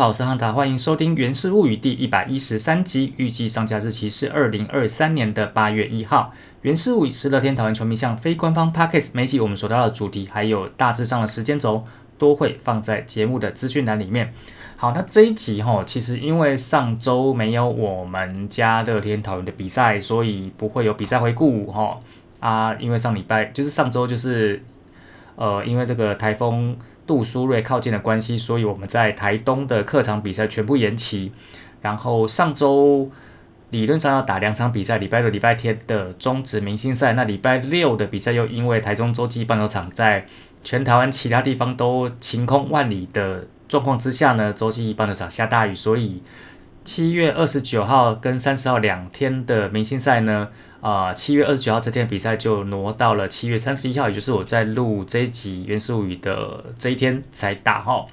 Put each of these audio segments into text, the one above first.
好，我是汉达，欢迎收听《源氏物语》第一百一十三集，预计上架日期是二零二三年的八月一号。《源氏物语》是乐天讨论球迷向非官方 Pockets 每集我们所到的主题，还有大致上的时间轴，都会放在节目的资讯栏里面。好，那这一集哈，其实因为上周没有我们家乐天讨论的比赛，所以不会有比赛回顾哈啊，因为上礼拜就是上周就是呃，因为这个台风。杜苏芮靠近的关系，所以我们在台东的客场比赛全部延期。然后上周理论上要打两场比赛，礼拜六、礼拜天的中职明星赛。那礼拜六的比赛又因为台中洲际棒球场在全台湾其他地方都晴空万里的状况之下呢，洲际棒球场下大雨，所以七月二十九号跟三十号两天的明星赛呢。啊，七月二十九号这天比赛就挪到了七月三十一号，也就是我在录这一集《原始物语》的这一天才打哈。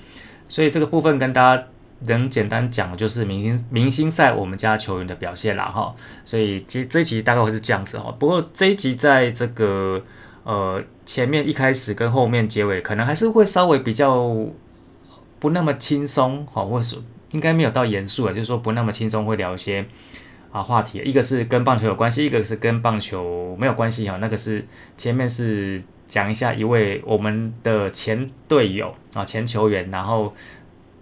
所以这个部分跟大家能简单讲的，就是明星明星赛我们家球员的表现啦哈。所以这这一集大概会是这样子哈。不过这一集在这个呃前面一开始跟后面结尾，可能还是会稍微比较不那么轻松哈，或者应该没有到严肃啊，就是说不那么轻松，会聊一些。啊，话题一个是跟棒球有关系，一个是跟棒球没有关系哈。那个是前面是讲一下一位我们的前队友啊，前球员，然后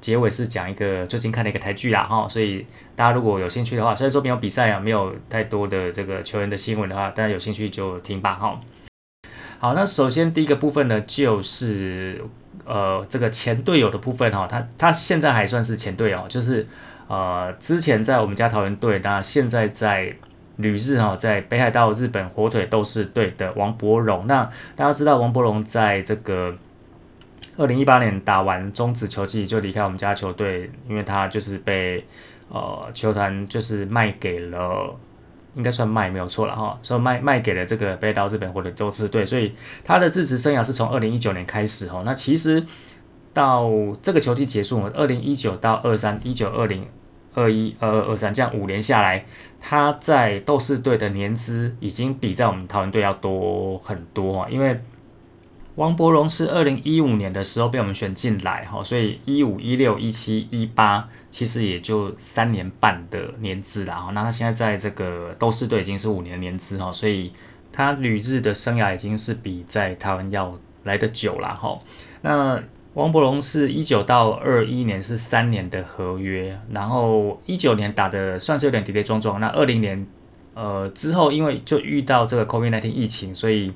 结尾是讲一个最近看的一个台剧啦哈。所以大家如果有兴趣的话，虽然说没有比赛啊，没有太多的这个球员的新闻的话，大家有兴趣就听吧哈。好，那首先第一个部分呢，就是呃这个前队友的部分哈，他他现在还算是前队友，就是。呃，之前在我们家桃园队，那现在在旅日哈，在北海道日本火腿斗士队的王柏荣。那大家知道王柏荣在这个二零一八年打完中止球季就离开我们家球队，因为他就是被呃球团就是卖给了，应该算卖没有错了哈，所以卖卖给了这个北岛日本或者斗士队，所以他的支持生涯是从二零一九年开始哈。那其实。到这个球季结束，二零一九到二三，一九二零二一二二二三，这样五年下来，他在斗士队的年资已经比在我们桃园队要多很多啊。因为王伯荣是二零一五年的时候被我们选进来哈，所以一五一六一七一八其实也就三年半的年资了哈。那他现在在这个斗士队已经是五年年资哈，所以他旅日的生涯已经是比在台湾要来的久了哈。那王伯荣是一九到二一年是三年的合约，然后一九年打的算是有点跌跌撞撞。那二零年，呃之后因为就遇到这个 COVID-19 疫情，所以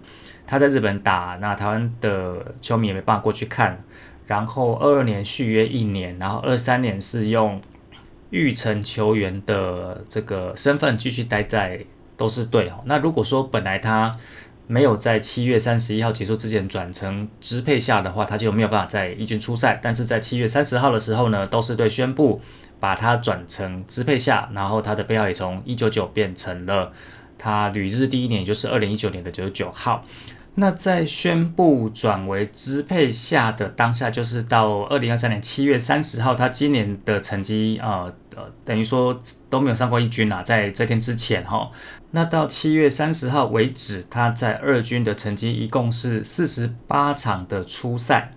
他在日本打，那台湾的球迷也没办法过去看。然后二二年续约一年，然后二三年是用玉成球员的这个身份继续待在都是队。那如果说本来他没有在七月三十一号结束之前转成支配下的话，他就没有办法在一军出赛。但是在七月三十号的时候呢，斗士队宣布把它转成支配下，然后他的背号也从一九九变成了他旅日第一年，也就是二零一九年的九十九号。那在宣布转为支配下的当下，就是到二零二三年七月三十号，他今年的成绩呃呃。等于说都没有上过一军啊，在这天之前哈，那到七月三十号为止，他在二军的成绩一共是四十八场的初赛，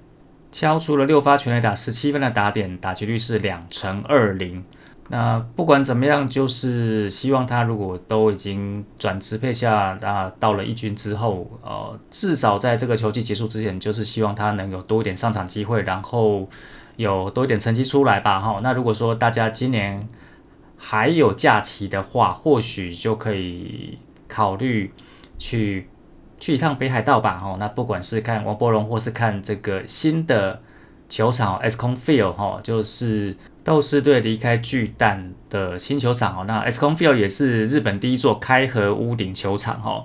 敲出了六发全垒打，十七分的打点，打击率是两成二零。那不管怎么样，就是希望他如果都已经转支配下啊，到了一军之后，呃，至少在这个球季结束之前，就是希望他能有多一点上场机会，然后。有多一点成绩出来吧，哈。那如果说大家今年还有假期的话，或许就可以考虑去去一趟北海道吧，哈。那不管是看王柏荣，或是看这个新的球场 S c o n Field，哈，就是斗士队离开巨蛋的新球场，哦。那 S c o n Field 也是日本第一座开合屋顶球场，哈。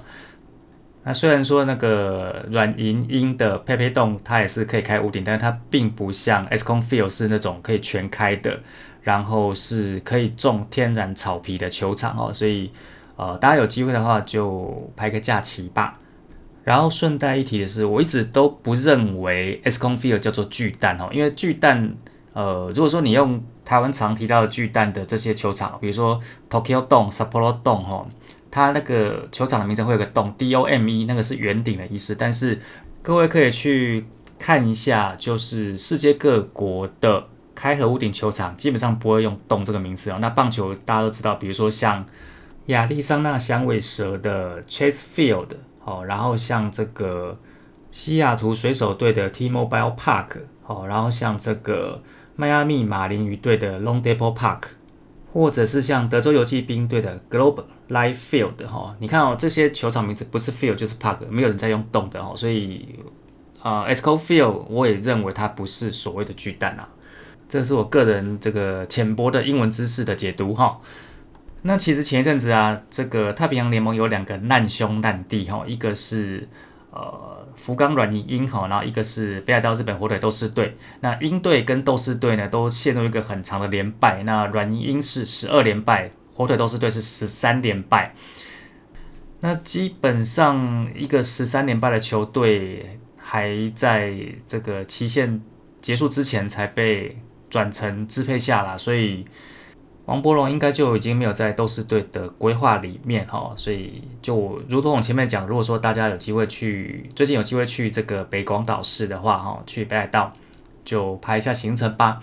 那虽然说那个软银鹰的佩佩洞它也是可以开屋顶，但是它并不像 S c o n Field 是那种可以全开的，然后是可以种天然草皮的球场哦。所以呃，大家有机会的话就排个假期吧。然后顺带一提的是，我一直都不认为 S c o n Field 叫做巨蛋哦，因为巨蛋呃，如果说你用台湾常提到的巨蛋的这些球场，比如说 Tokyo Dome、Sapporo Dome 哈。它那个球场的名称会有个洞，D O M E，那个是圆顶的意思。但是各位可以去看一下，就是世界各国的开合屋顶球场基本上不会用“洞”这个名词哦。那棒球大家都知道，比如说像亚利桑那响尾蛇的 Chase Field 哦，然后像这个西雅图水手队的 T-Mobile Park 哦，然后像这个迈阿密马林鱼队的 Long Depot Park，或者是像德州游骑兵队的 Globe Life Field 哈，你看哦，这些球场名字不是 Field 就是 Park，没有人在用洞的哦，所以啊，Esco Field 我也认为它不是所谓的巨蛋啊，这是我个人这个浅薄的英文知识的解读哈。那其实前一阵子啊，这个太平洋联盟有两个难兄难弟哈，一个是呃。福冈软银鹰哈，然后一个是北海道日本火腿斗士队，那鹰队跟斗士队呢都陷入一个很长的连败，那软银鹰是十二连败，火腿斗士队是十三连败，那基本上一个十三连败的球队还在这个期限结束之前才被转成支配下啦，所以。王柏龙应该就已经没有在斗士队的规划里面哈，所以就如同我前面讲，如果说大家有机会去，最近有机会去这个北广岛市的话哈，去北海道就排一下行程吧。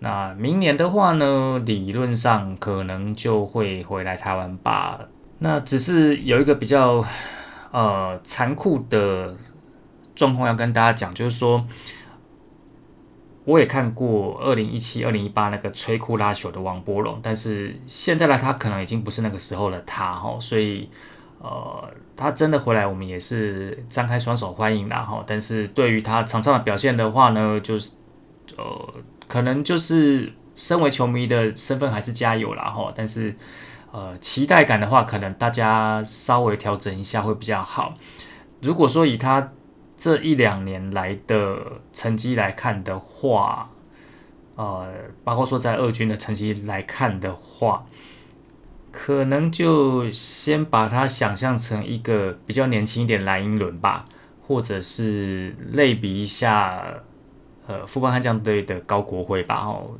那明年的话呢，理论上可能就会回来台湾吧。那只是有一个比较呃残酷的状况要跟大家讲，就是说。我也看过二零一七、二零一八那个摧枯拉朽的王波龙，但是现在的他可能已经不是那个时候的他哈，所以呃，他真的回来，我们也是张开双手欢迎啦哈。但是对于他场上的表现的话呢，就是呃，可能就是身为球迷的身份还是加油啦哈。但是呃，期待感的话，可能大家稍微调整一下会比较好。如果说以他。这一两年来的成绩来看的话，呃，包括说在二军的成绩来看的话，可能就先把它想象成一个比较年轻一点蓝英伦吧，或者是类比一下，呃，富邦悍将队的高国辉吧。哦，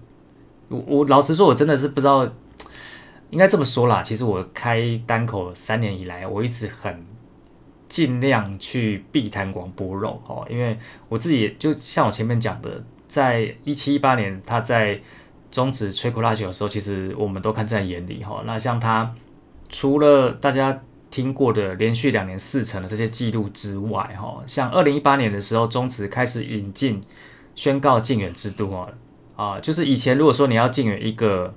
我我老实说，我真的是不知道，应该这么说啦。其实我开单口三年以来，我一直很。尽量去避谈广播肉哦，因为我自己就像我前面讲的，在一七一八年他在终止吹口拉球的时候，其实我们都看在眼里哈。那像他除了大家听过的连续两年四成的这些记录之外哈，像二零一八年的时候终止开始引进宣告禁远制度哦，啊，就是以前如果说你要禁远一个。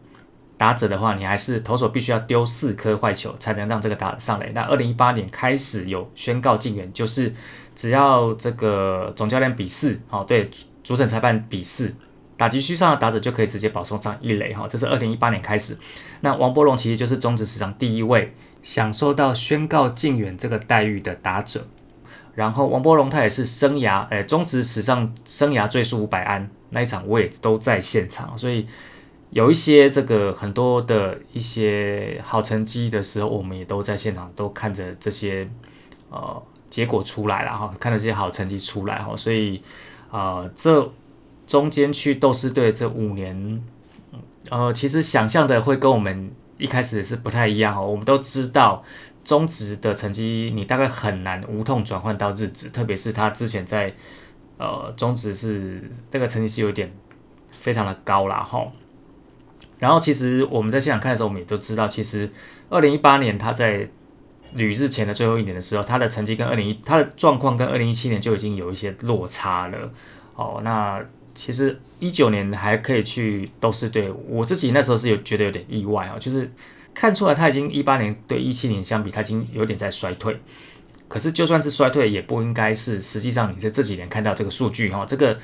打者的话，你还是投手必须要丢四颗坏球才能让这个打上来。那二零一八年开始有宣告禁员，就是只要这个总教练比四，哦，对，主审裁判比四，打击区上的打者就可以直接保送上一垒，哈，这是二零一八年开始。那王波龙其实就是中职史上第一位享受到宣告禁员这个待遇的打者。然后王波龙他也是生涯，诶，中职史上生涯最速五百安那一场我也都在现场，所以。有一些这个很多的一些好成绩的时候，我们也都在现场都看着这些呃结果出来了哈，看着这些好成绩出来哈，所以呃这中间去斗士队这五年，呃其实想象的会跟我们一开始是不太一样哦。我们都知道中职的成绩你大概很难无痛转换到日职，特别是他之前在呃中职是这个成绩是有点非常的高啦哈。然后其实我们在现场看的时候，我们也都知道，其实二零一八年他在旅日前的最后一年的时候，他的成绩跟二零一他的状况跟二零一七年就已经有一些落差了。哦，那其实一九年还可以去都是对，我自己那时候是有觉得有点意外啊，就是看出来他已经一八年对一七年相比，他已经有点在衰退。可是就算是衰退，也不应该是实际上你在这几年看到这个数据哈，这个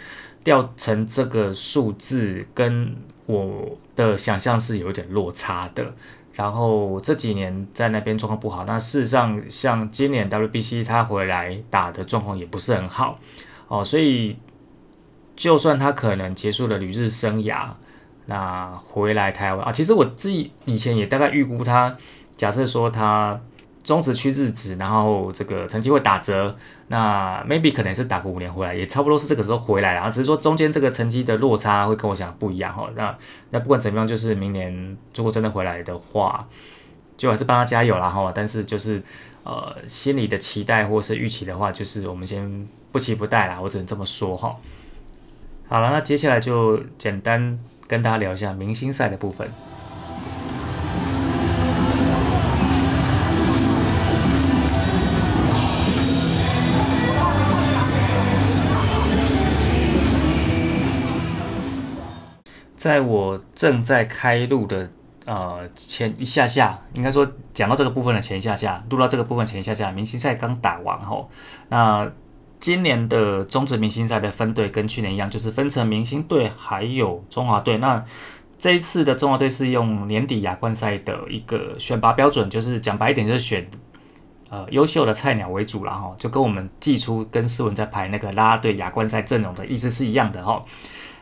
掉成这个数字跟我的想象是有点落差的。然后这几年在那边状况不好，那事实上像今年 WBC 他回来打的状况也不是很好哦，所以就算他可能结束了旅日生涯，那回来台湾啊，其实我自己以前也大概预估他，假设说他。中职区日职，然后这个成绩会打折，那 maybe 可能是打个五年回来，也差不多是这个时候回来，然后只是说中间这个成绩的落差会跟我想不一样哈。那那不管怎么样，就是明年如果真的回来的话，就还是帮他加油啦哈。但是就是呃心里的期待或是预期的话，就是我们先不期不待啦，我只能这么说哈。好了，那接下来就简单跟大家聊一下明星赛的部分。在我正在开录的呃前一下下，应该说讲到这个部分的前一下下，录到这个部分前一下下，明星赛刚打完后，那今年的中职明星赛的分队跟去年一样，就是分成明星队还有中华队。那这一次的中华队是用年底亚冠赛的一个选拔标准，就是讲白一点，就是选呃优秀的菜鸟为主了哈就跟我们寄出跟斯文在排那个拉拉队亚冠赛阵容的意思是一样的哈。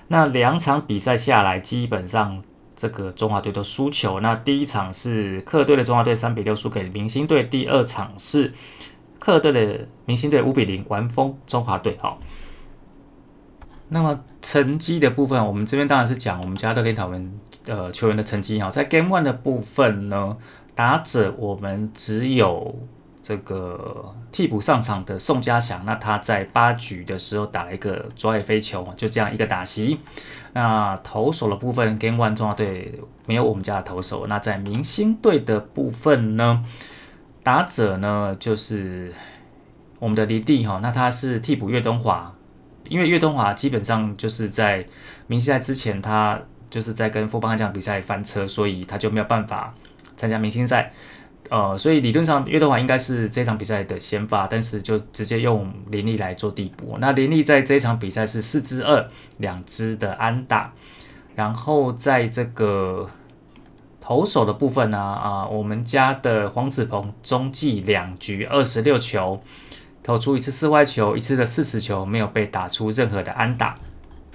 那两场比赛下来，基本上这个中华队都输球。那第一场是客队的中华队三比六输给明星队，第二场是客队的明星队五比零完封中华队。好，那么成绩的部分，我们这边当然是讲我们家乐天桃园呃球员的成绩好。在 Game One 的部分呢，打者我们只有。这个替补上场的宋家祥，那他在八局的时候打了一个左外飞球，就这样一个打席。那投手的部分，Game One 中华队没有我们家的投手。那在明星队的部分呢，打者呢就是我们的林地哈，那他是替补岳东华，因为岳东华基本上就是在明星赛之前，他就是在跟富邦悍将比赛翻车，所以他就没有办法参加明星赛。呃，所以理论上约德华应该是这场比赛的先发，但是就直接用林立来做替补。那林立在这场比赛是四支二两支的安打，然后在这个投手的部分呢，啊，我们家的黄子鹏中继两局二十六球，投出一次四坏球，一次的四十球，没有被打出任何的安打。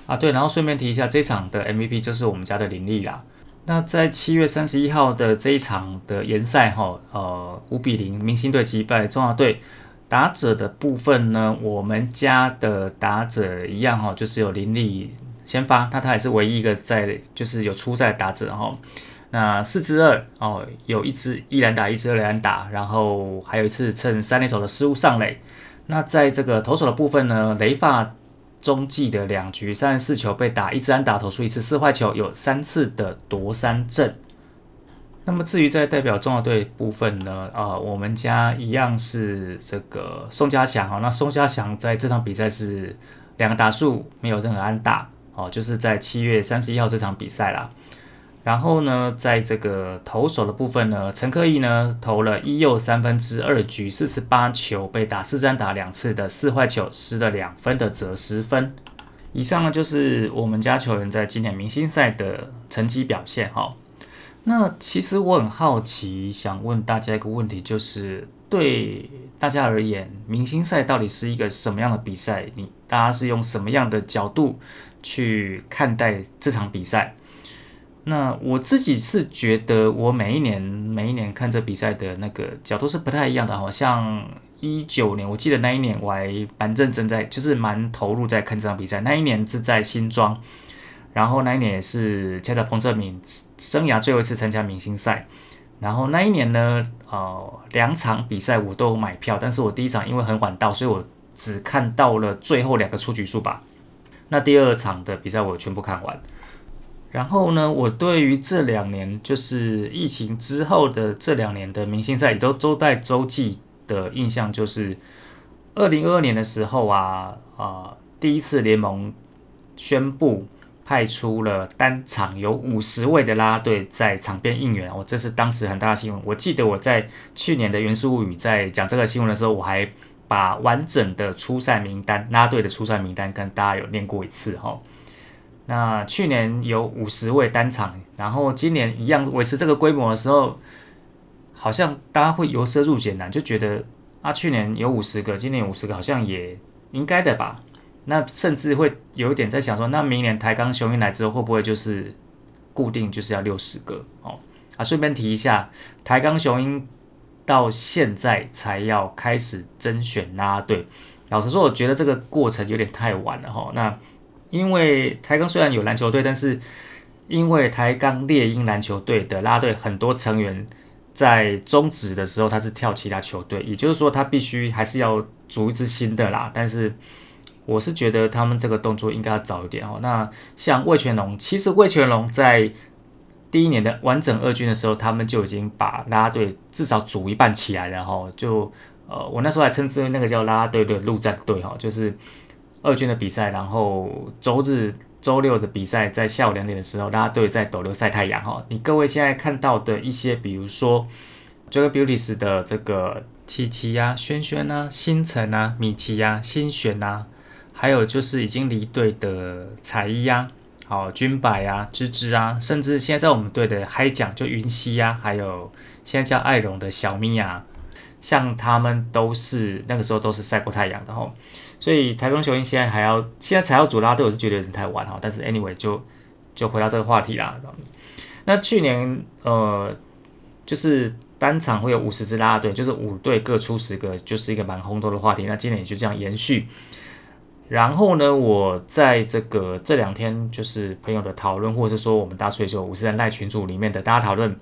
啊，对，然后顺便提一下，这场的 MVP 就是我们家的林立啦。那在七月三十一号的这一场的联赛哈，呃，五比零明星队击败中华队。打者的部分呢，我们家的打者一样哈，就是有林立先发，那他也是唯一一个在就是有出赛打者哈。那四支二哦，有一支一篮打，一支二篮打，然后还有一次趁三垒手的失误上垒。那在这个投手的部分呢，雷发。中继的两局三十四球被打，一支安打投出一次四坏球，有三次的夺三阵。那么至于在代表中华队部分呢？啊，我们家一样是这个宋家祥哈。那宋家祥在这场比赛是两个打数，没有任何安打哦，就是在七月三十一号这场比赛啦。然后呢，在这个投手的部分呢，陈克义呢投了一又三分之二局，四十八球被打四三打两次的四坏球，失了两分的折十分。以上呢就是我们家球员在今年明星赛的成绩表现哈。那其实我很好奇，想问大家一个问题，就是对大家而言，明星赛到底是一个什么样的比赛？你大家是用什么样的角度去看待这场比赛？那我自己是觉得，我每一年每一年看这比赛的那个角度是不太一样的。好像一九年，我记得那一年我还蛮认真在，就是蛮投入在看这场比赛。那一年是在新庄，然后那一年也是恰恰彭正明生涯最后一次参加明星赛。然后那一年呢，呃，两场比赛我都买票，但是我第一场因为很晚到，所以我只看到了最后两个出局数吧。那第二场的比赛我全部看完。然后呢，我对于这两年就是疫情之后的这两年的明星赛，也都都在洲际的印象，就是二零二二年的时候啊啊，第一次联盟宣布派出了单场有五十位的拉队在场边应援，我这是当时很大的新闻。我记得我在去年的《原始物语》在讲这个新闻的时候，我还把完整的初赛名单拉队的初赛名单跟大家有念过一次哈。那去年有五十位单场，然后今年一样维持这个规模的时候，好像大家会由奢入俭难，就觉得啊，去年有五十个，今年五十个，好像也应该的吧？那甚至会有一点在想说，那明年台钢雄鹰来之后，会不会就是固定就是要六十个哦？啊，顺便提一下，台钢雄鹰到现在才要开始甄选拉队，老实说，我觉得这个过程有点太晚了哈。那因为台钢虽然有篮球队，但是因为台钢猎鹰篮球队的拉队很多成员在终止的时候他是跳其他球队，也就是说他必须还是要组一支新的啦。但是我是觉得他们这个动作应该要早一点哦。那像魏全龙，其实魏全龙在第一年的完整二军的时候，他们就已经把啦啦队至少组一半起来了哈。就呃，我那时候还称之为那个叫啦啦队的陆战队哈，就是二军的比赛，然后周日、周六的比赛在下午两点的时候，大家队在斗六晒太阳哈。你各位现在看到的一些，比如说 Joy Beauties 的这个琪琪呀、轩轩啊、星辰啊、米奇呀、新璇啊。还有就是已经离队的彩衣呀，好君柏啊、芝芝啊，甚至现在在我们队的嗨奖就云溪呀，还有现在叫艾荣的小咪啊，像他们都是那个时候都是晒过太阳的哈，所以台中雄鹰现在还要现在才要组拉队，我是觉得有点太晚哈。但是 anyway 就就回到这个话题啦。那去年呃就是单场会有五十支拉队，就是五队各出十个，就是一个蛮轰动的话题。那今年也就这样延续。然后呢，我在这个这两天就是朋友的讨论，或者是说我们大水球五十人赖群组里面的大家讨论。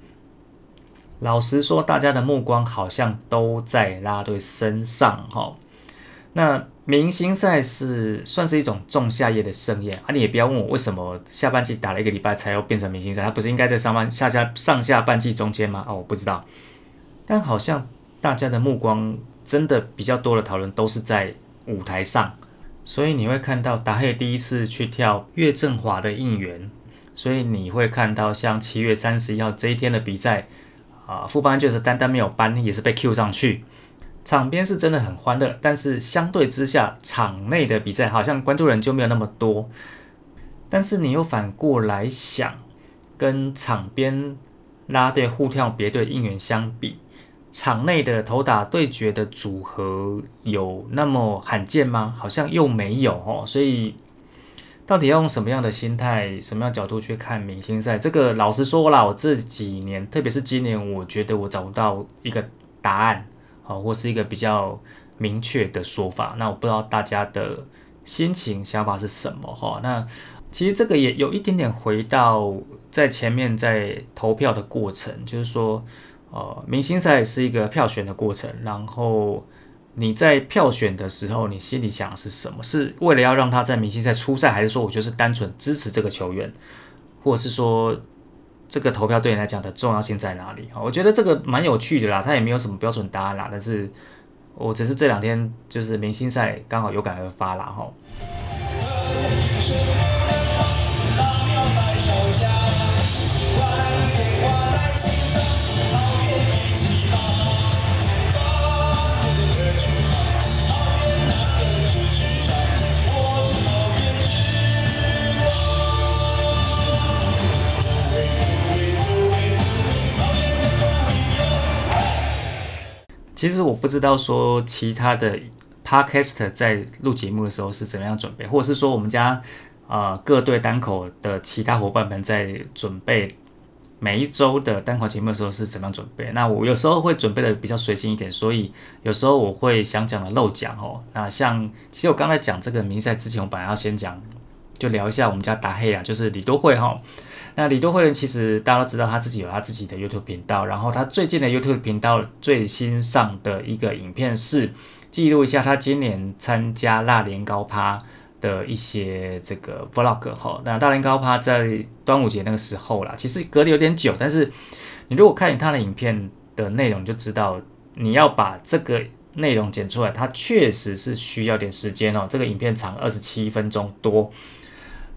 老实说，大家的目光好像都在拉队身上哈。那明星赛是算是一种仲夏夜的盛宴啊！你也不要问我为什么下半季打了一个礼拜才要变成明星赛，它不是应该在上半下下上下半季中间吗？哦，我不知道。但好像大家的目光真的比较多的讨论都是在舞台上。所以你会看到达黑第一次去跳岳振华的应援，所以你会看到像七月三十一号这一天的比赛，啊，副班就是单单没有班，也是被 Q 上去，场边是真的很欢乐，但是相对之下，场内的比赛好像关注人就没有那么多。但是你又反过来想，跟场边拉队互跳别队应援相比。场内的头打对决的组合有那么罕见吗？好像又没有哦。所以到底要用什么样的心态、什么样角度去看明星赛？这个老实说啦，我这几年，特别是今年，我觉得我找不到一个答案，好，或是一个比较明确的说法。那我不知道大家的心情、想法是什么哈。那其实这个也有一点点回到在前面在投票的过程，就是说。呃，明星赛是一个票选的过程，然后你在票选的时候，你心里想的是什么？是为了要让他在明星赛出赛，还是说我就是单纯支持这个球员，或者是说这个投票对你来讲的重要性在哪里？我觉得这个蛮有趣的啦，他也没有什么标准答案啦，但是我只是这两天就是明星赛刚好有感而发啦，哈。其实我不知道说其他的 podcast 在录节目的时候是怎么样准备，或者是说我们家呃各队单口的其他伙伴们在准备每一周的单口节目的时候是怎么样准备。那我有时候会准备的比较随心一点，所以有时候我会想讲的漏讲哦。那像其实我刚才讲这个名赛之前，我本来要先讲，就聊一下我们家达黑啊，就是李多惠哈。那李多惠人其实大家都知道，他自己有他自己的 YouTube 频道。然后他最近的 YouTube 频道最新上的一个影片是记录一下他今年参加辣年糕趴的一些这个 Vlog 哈。那大年糕趴在端午节那个时候啦，其实隔得有点久，但是你如果看他的影片的内容，就知道你要把这个内容剪出来，它确实是需要点时间哦。这个影片长二十七分钟多，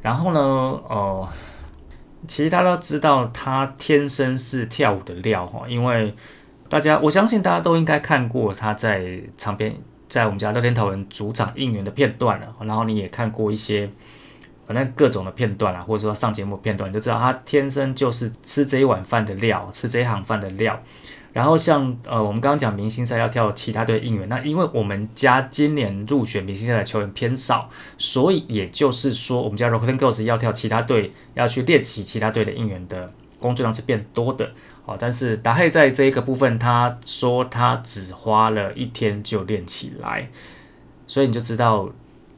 然后呢，哦。其实大家都知道，他天生是跳舞的料哈，因为大家我相信大家都应该看过他在场边，在我们家乐天桃园主场应援的片段了，然后你也看过一些反正各种的片段啊，或者说上节目片段，你就知道他天生就是吃这一碗饭的料，吃这一行饭的料。然后像呃，我们刚刚讲明星赛要跳其他队应援，那因为我们家今年入选明星赛的球员偏少，所以也就是说，我们家 rock and Girls 要跳其他队要去练习其他队的应援的工作量是变多的。哦，但是达黑在这一个部分，他说他只花了一天就练起来，所以你就知道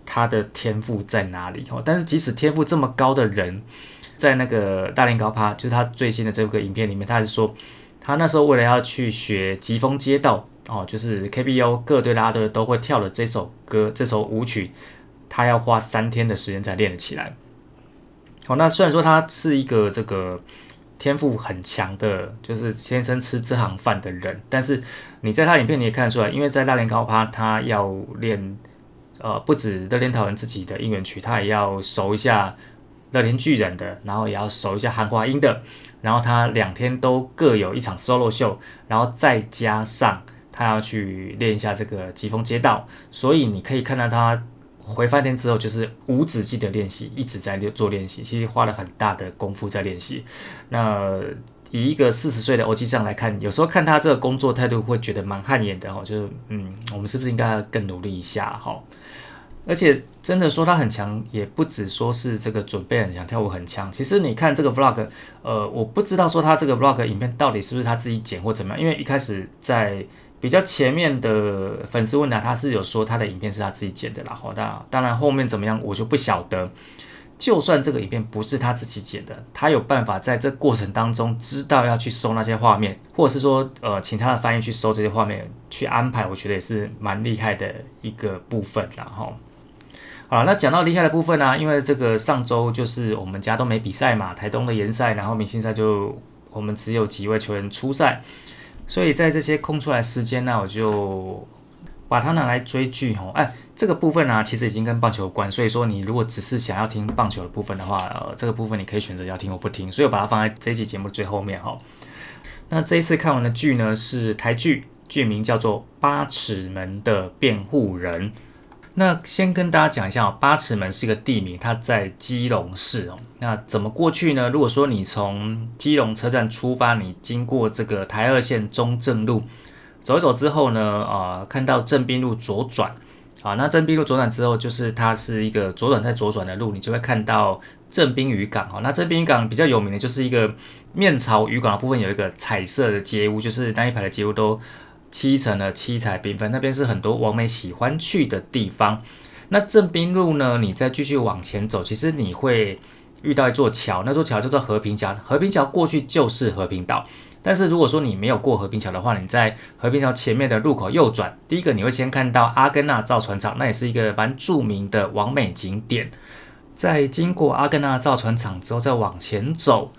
他的天赋在哪里。哦，但是即使天赋这么高的人，在那个大连高趴，就是他最新的这个影片里面，他还是说。他那时候为了要去学疾风街道哦，就是 KBO 各队拉队都会跳的这首歌，这首舞曲他要花三天的时间才练得起来。好，那虽然说他是一个这个天赋很强的，就是天生吃这行饭的人，但是你在他影片你也看得出来，因为在大连高趴，他要练，呃，不止热天桃园自己的应援曲，他也要熟一下乐天巨人的，然后也要熟一下韩华英的，然后他两天都各有一场 solo 秀，然后再加上他要去练一下这个疾风街道，所以你可以看到他。回饭店之后就是无止境的练习，一直在做练习，其实花了很大的功夫在练习。那以一个四十岁的欧吉上来看，有时候看他这个工作态度，会觉得蛮汗颜的哈。就是嗯，我们是不是应该更努力一下哈？而且真的说他很强，也不止说是这个准备很强，跳舞很强。其实你看这个 vlog，呃，我不知道说他这个 vlog 影片到底是不是他自己剪或怎么样，因为一开始在。比较前面的粉丝问答，他是有说他的影片是他自己剪的啦。好，当当然后面怎么样我就不晓得。就算这个影片不是他自己剪的，他有办法在这过程当中知道要去搜那些画面，或者是说呃请他的翻译去搜这些画面去安排，我觉得也是蛮厉害的一个部分然后好，那讲到厉害的部分呢，因为这个上周就是我们家都没比赛嘛，台东的联赛，然后明星赛就我们只有几位球员出赛。所以在这些空出来时间呢，我就把它拿来追剧哦。哎，这个部分呢，其实已经跟棒球有关。所以说，你如果只是想要听棒球的部分的话，呃，这个部分你可以选择要听或不听。所以我把它放在这一期节目的最后面哈。那这一次看完的剧呢，是台剧，剧名叫做《八尺门的辩护人》。那先跟大家讲一下哦，八尺门是一个地名，它在基隆市哦。那怎么过去呢？如果说你从基隆车站出发，你经过这个台二线中正路走一走之后呢，啊，看到正滨路左转，啊，那正滨路左转之后，就是它是一个左转再左转的路，你就会看到正滨渔港哦。那正滨渔港比较有名的就是一个面朝渔港的部分有一个彩色的街屋，就是那一排的街屋都。七层的七彩缤纷，那边是很多网美喜欢去的地方。那正滨路呢？你再继续往前走，其实你会遇到一座桥，那座桥叫做和平桥。和平桥过去就是和平岛，但是如果说你没有过和平桥的话，你在和平桥前面的路口右转，第一个你会先看到阿根纳造船厂，那也是一个蛮著名的网美景点。在经过阿根纳造船厂之后，再往前走。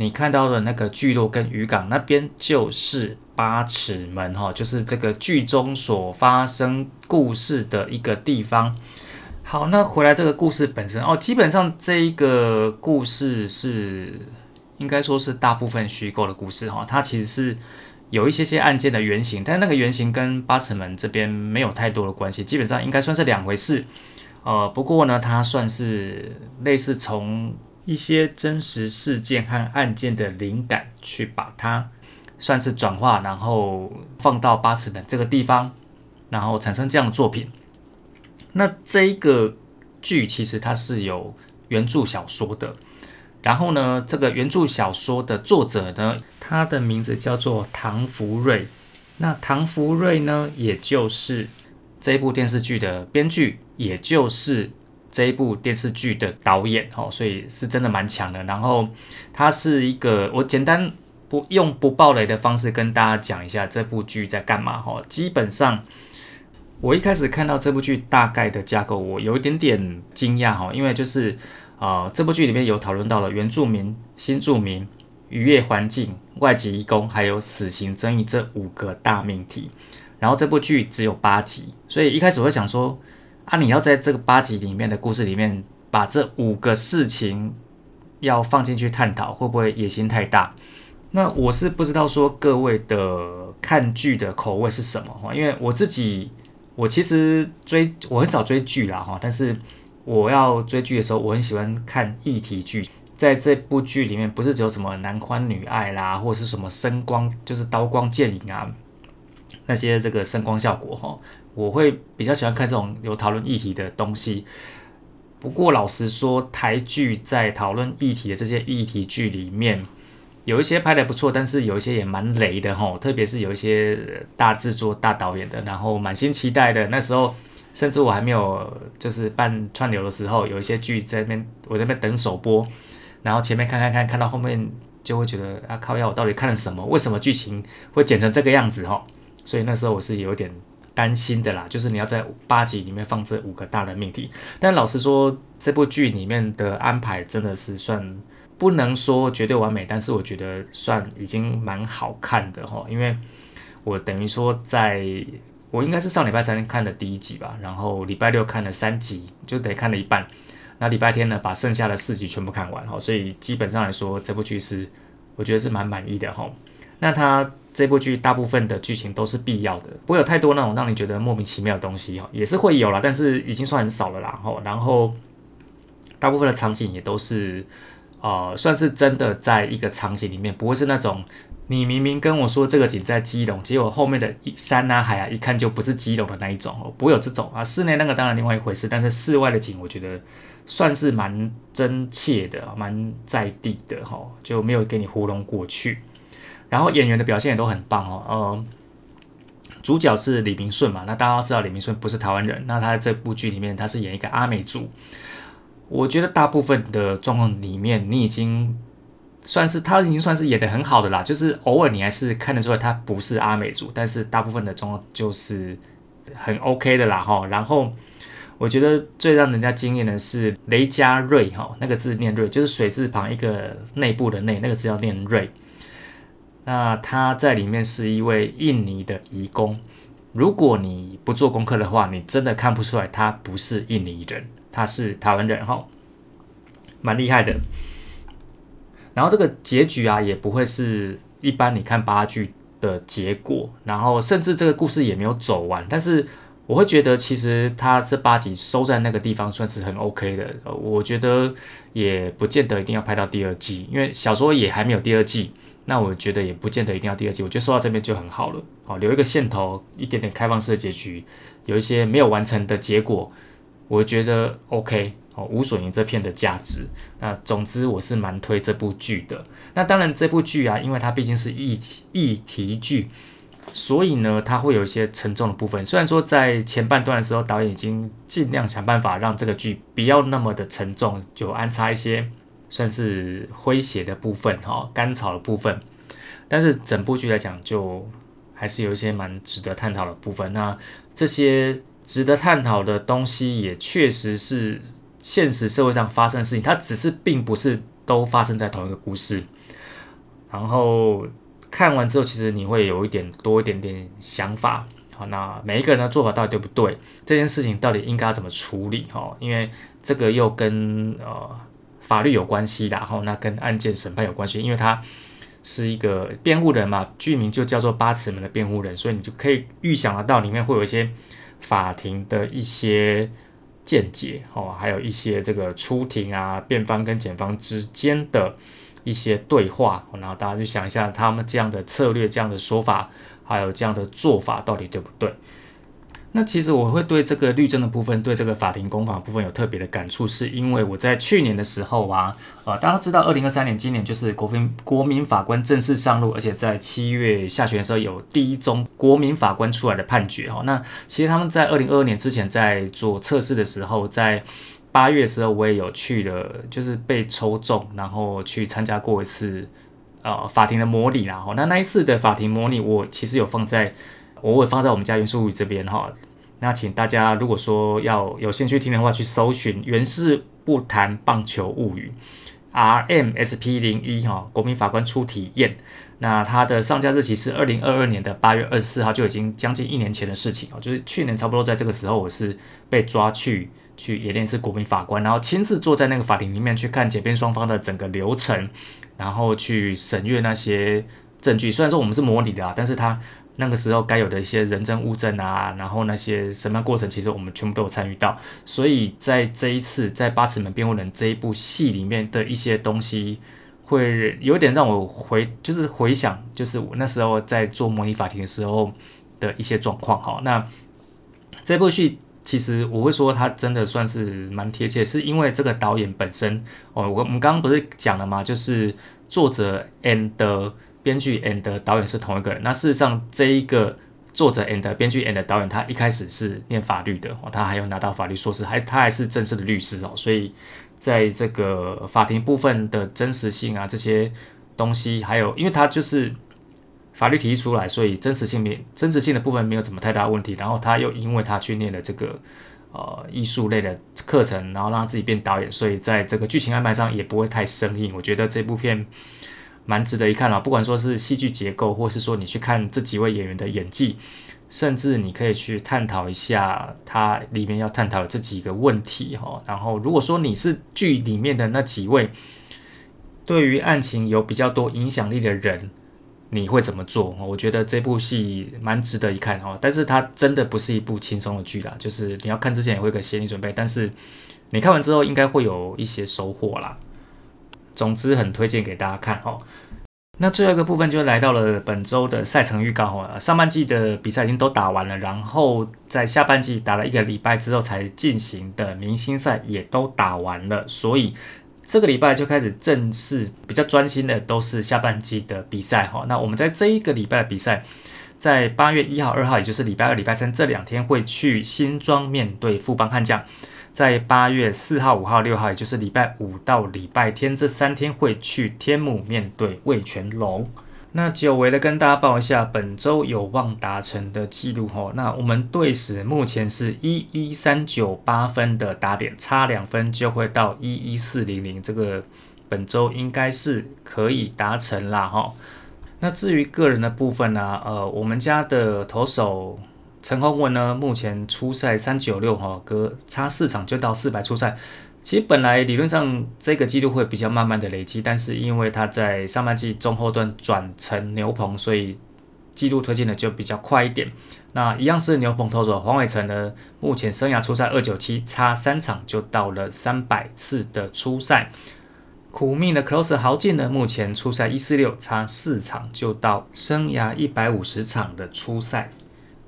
你看到的那个聚落跟渔港那边就是八尺门哈，就是这个剧中所发生故事的一个地方。好，那回来这个故事本身哦，基本上这一个故事是应该说是大部分虚构的故事哈，它其实是有一些些案件的原型，但那个原型跟八尺门这边没有太多的关系，基本上应该算是两回事。呃，不过呢，它算是类似从。一些真实事件和案件的灵感，去把它算是转化，然后放到八尺门这个地方，然后产生这样的作品。那这一个剧其实它是有原著小说的，然后呢，这个原著小说的作者呢，他的名字叫做唐福瑞。那唐福瑞呢，也就是这部电视剧的编剧，也就是。这一部电视剧的导演哦，所以是真的蛮强的。然后他是一个，我简单不用不暴雷的方式跟大家讲一下这部剧在干嘛哈。基本上我一开始看到这部剧大概的架构，我有一点点惊讶哈，因为就是啊，这部剧里面有讨论到了原住民、新住民、渔业环境、外籍移工还有死刑争议这五个大命题。然后这部剧只有八集，所以一开始我会想说。啊，你要在这个八集里面的故事里面，把这五个事情要放进去探讨，会不会野心太大？那我是不知道说各位的看剧的口味是什么哈，因为我自己，我其实追我很少追剧啦哈，但是我要追剧的时候，我很喜欢看议题剧，在这部剧里面，不是只有什么男欢女爱啦，或者是什么声光，就是刀光剑影啊，那些这个声光效果哈。我会比较喜欢看这种有讨论议题的东西。不过老实说，台剧在讨论议题的这些议题剧里面，有一些拍的不错，但是有一些也蛮雷的哈。特别是有一些大制作、大导演的，然后满心期待的。那时候，甚至我还没有就是办串流的时候，有一些剧在那边，我在那边等首播，然后前面看看看，看到后面就会觉得啊靠！呀我到底看了什么？为什么剧情会剪成这个样子哈？所以那时候我是有点。担心的啦，就是你要在八集里面放这五个大的命题。但老实说，这部剧里面的安排真的是算不能说绝对完美，但是我觉得算已经蛮好看的哈。因为我等于说，在我应该是上礼拜三看的第一集吧，然后礼拜六看了三集，就得看了一半。那礼拜天呢，把剩下的四集全部看完哈，所以基本上来说，这部剧是我觉得是蛮满意的哈。那它这部剧大部分的剧情都是必要的，不会有太多那种让你觉得莫名其妙的东西哈，也是会有啦，但是已经算很少了啦吼。然后大部分的场景也都是呃，算是真的在一个场景里面，不会是那种你明明跟我说这个景在基隆，结果后面的山啊海啊一看就不是基隆的那一种哦，不会有这种啊。室内那个当然另外一回事，但是室外的景我觉得算是蛮真切的，蛮在地的哈，就没有给你糊弄过去。然后演员的表现也都很棒哦，呃，主角是李明顺嘛，那大家都知道李明顺不是台湾人，那他这部剧里面他是演一个阿美族，我觉得大部分的状况里面你已经算是他已经算是演的很好的啦，就是偶尔你还是看得出来他不是阿美族，但是大部分的状况就是很 OK 的啦哈。然后我觉得最让人家惊艳的是雷佳瑞哈，那个字念瑞，就是水字旁一个内部的内，那个字要念瑞。那他在里面是一位印尼的移工，如果你不做功课的话，你真的看不出来他不是印尼人，他是台湾人哈，蛮厉害的。然后这个结局啊，也不会是一般你看八剧的结果，然后甚至这个故事也没有走完，但是我会觉得其实他这八集收在那个地方算是很 OK 的，我觉得也不见得一定要拍到第二季，因为小说也还没有第二季。那我觉得也不见得一定要第二季，我觉得说到这边就很好了。好，留一个线头，一点点开放式的结局，有一些没有完成的结果，我觉得 OK，哦，无损于这片的价值。那总之我是蛮推这部剧的。那当然这部剧啊，因为它毕竟是议议题剧，所以呢，它会有一些沉重的部分。虽然说在前半段的时候，导演已经尽量想办法让这个剧不要那么的沉重，就安插一些。算是诙谐的部分哈，甘草的部分，但是整部剧来讲，就还是有一些蛮值得探讨的部分。那这些值得探讨的东西，也确实是现实社会上发生的事情，它只是并不是都发生在同一个故事。然后看完之后，其实你会有一点多一点点想法。好，那每一个人的做法到底对不对？这件事情到底应该怎么处理？哈，因为这个又跟呃。法律有关系的，然后那跟案件审判有关系，因为他是一个辩护人嘛，剧名就叫做八尺门的辩护人，所以你就可以预想得到里面会有一些法庭的一些见解哦，还有一些这个出庭啊，辩方跟检方之间的一些对话，然后大家就想一下他们这样的策略、这样的说法，还有这样的做法到底对不对？那其实我会对这个律政的部分，对这个法庭公法部分有特别的感触，是因为我在去年的时候啊，呃，大家都知道，二零二三年今年就是国民国民法官正式上路，而且在七月下旬的时候有第一宗国民法官出来的判决哈。那其实他们在二零二二年之前在做测试的时候，在八月的时候我也有去了，就是被抽中，然后去参加过一次呃法庭的模拟然后那那一次的法庭模拟，我其实有放在。我会放在我们家元素物语这边哈，那请大家如果说要有兴趣听的话，去搜寻《原氏不谈棒球物语》RMSP 零一哈，国民法官初体验。那它的上架日期是二零二二年的八月二十四号，就已经将近一年前的事情哦，就是去年差不多在这个时候，我是被抓去去演练是国民法官，然后亲自坐在那个法庭里面去看检辩双方的整个流程，然后去审阅那些证据。虽然说我们是模拟的啊，但是它。那个时候该有的一些人证物证啊，然后那些审判过程，其实我们全部都有参与到。所以在这一次在八尺门辩护人这一部戏里面的一些东西，会有点让我回，就是回想，就是我那时候在做模拟法庭的时候的一些状况。哈，那这部戏其实我会说它真的算是蛮贴切，是因为这个导演本身哦，我我们刚刚不是讲了吗？就是作者 and。编剧 and 导演是同一个人。那事实上，这一个作者 and 编剧 and 导演，他一开始是念法律的哦，他还有拿到法律硕士，还他还是正式的律师哦。所以，在这个法庭部分的真实性啊，这些东西，还有，因为他就是法律提出来，所以真实性没真实性的部分没有怎么太大问题。然后他又因为他去念了这个呃艺术类的课程，然后让自己变导演，所以在这个剧情安排上也不会太生硬。我觉得这部片蛮值得一看啊，不管说是戏剧结构，或是说你去看这几位演员的演技，甚至你可以去探讨一下它里面要探讨的这几个问题哈。然后如果说你是剧里面的那几位对于案情有比较多影响力的人。你会怎么做？我觉得这部戏蛮值得一看哦，但是它真的不是一部轻松的剧啦，就是你要看之前也会有个心理准备，但是你看完之后应该会有一些收获啦。总之很推荐给大家看哦。那最后一个部分就来到了本周的赛程预告哦，上半季的比赛已经都打完了，然后在下半季打了一个礼拜之后才进行的明星赛也都打完了，所以。这个礼拜就开始正式比较专心的都是下半季的比赛哈。那我们在这一个礼拜的比赛，在八月一号、二号，也就是礼拜二、礼拜三这两天会去新庄面对富邦悍将；在八月四号、五号、六号，也就是礼拜五到礼拜天这三天会去天母面对魏全龙。那久违的跟大家报一下本周有望达成的记录哈。那我们队史目前是一一三九八分的打点，差两分就会到一一四零零，这个本周应该是可以达成啦哈。那至于个人的部分呢，呃，我们家的投手陈宏文呢，目前初赛三九六哈，隔差四场就到四百初赛。其实本来理论上这个记录会比较慢慢的累积，但是因为他在上半季中后段转成牛棚，所以记录推进的就比较快一点。那一样是牛棚投手黄伟成呢，目前生涯初赛二九七，差三场就到了三百次的初赛。苦命的 Close 豪进呢，目前初赛一四六，差四场就到生涯一百五十场的初赛。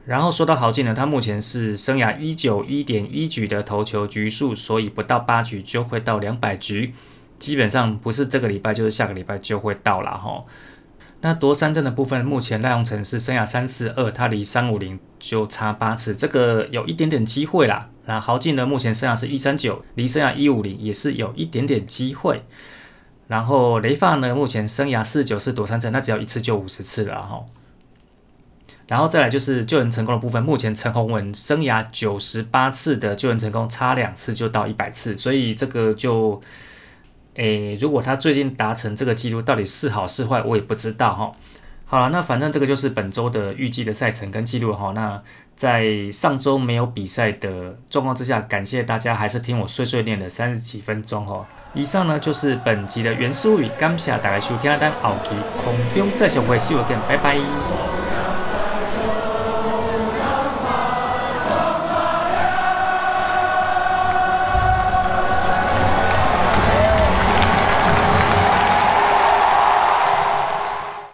然后说到豪进呢，他目前是生涯一九一点一局的投球局数，所以不到八局就会到两百局，基本上不是这个礼拜就是下个礼拜就会到了哈。那夺三振的部分，目前赖永成是生涯三四二，他离三五零就差八次，这个有一点点机会啦。那豪进呢，目前生涯是一三九，离生涯一五零也是有一点点机会。然后雷发呢，目前生涯四九四夺三振，那只要一次就五十次了哈。然后再来就是救援成功的部分，目前陈宏文生涯九十八次的救援成功，差两次就到一百次，所以这个就，诶，如果他最近达成这个记录，到底是好是坏，我也不知道哈。好了，那反正这个就是本周的预计的赛程跟记录哈。那在上周没有比赛的状况之下，感谢大家还是听我碎碎念了三十几分钟哈。以上呢就是本集的原始物语，感谢大家收听，等后期空中再相会，see you again，拜拜。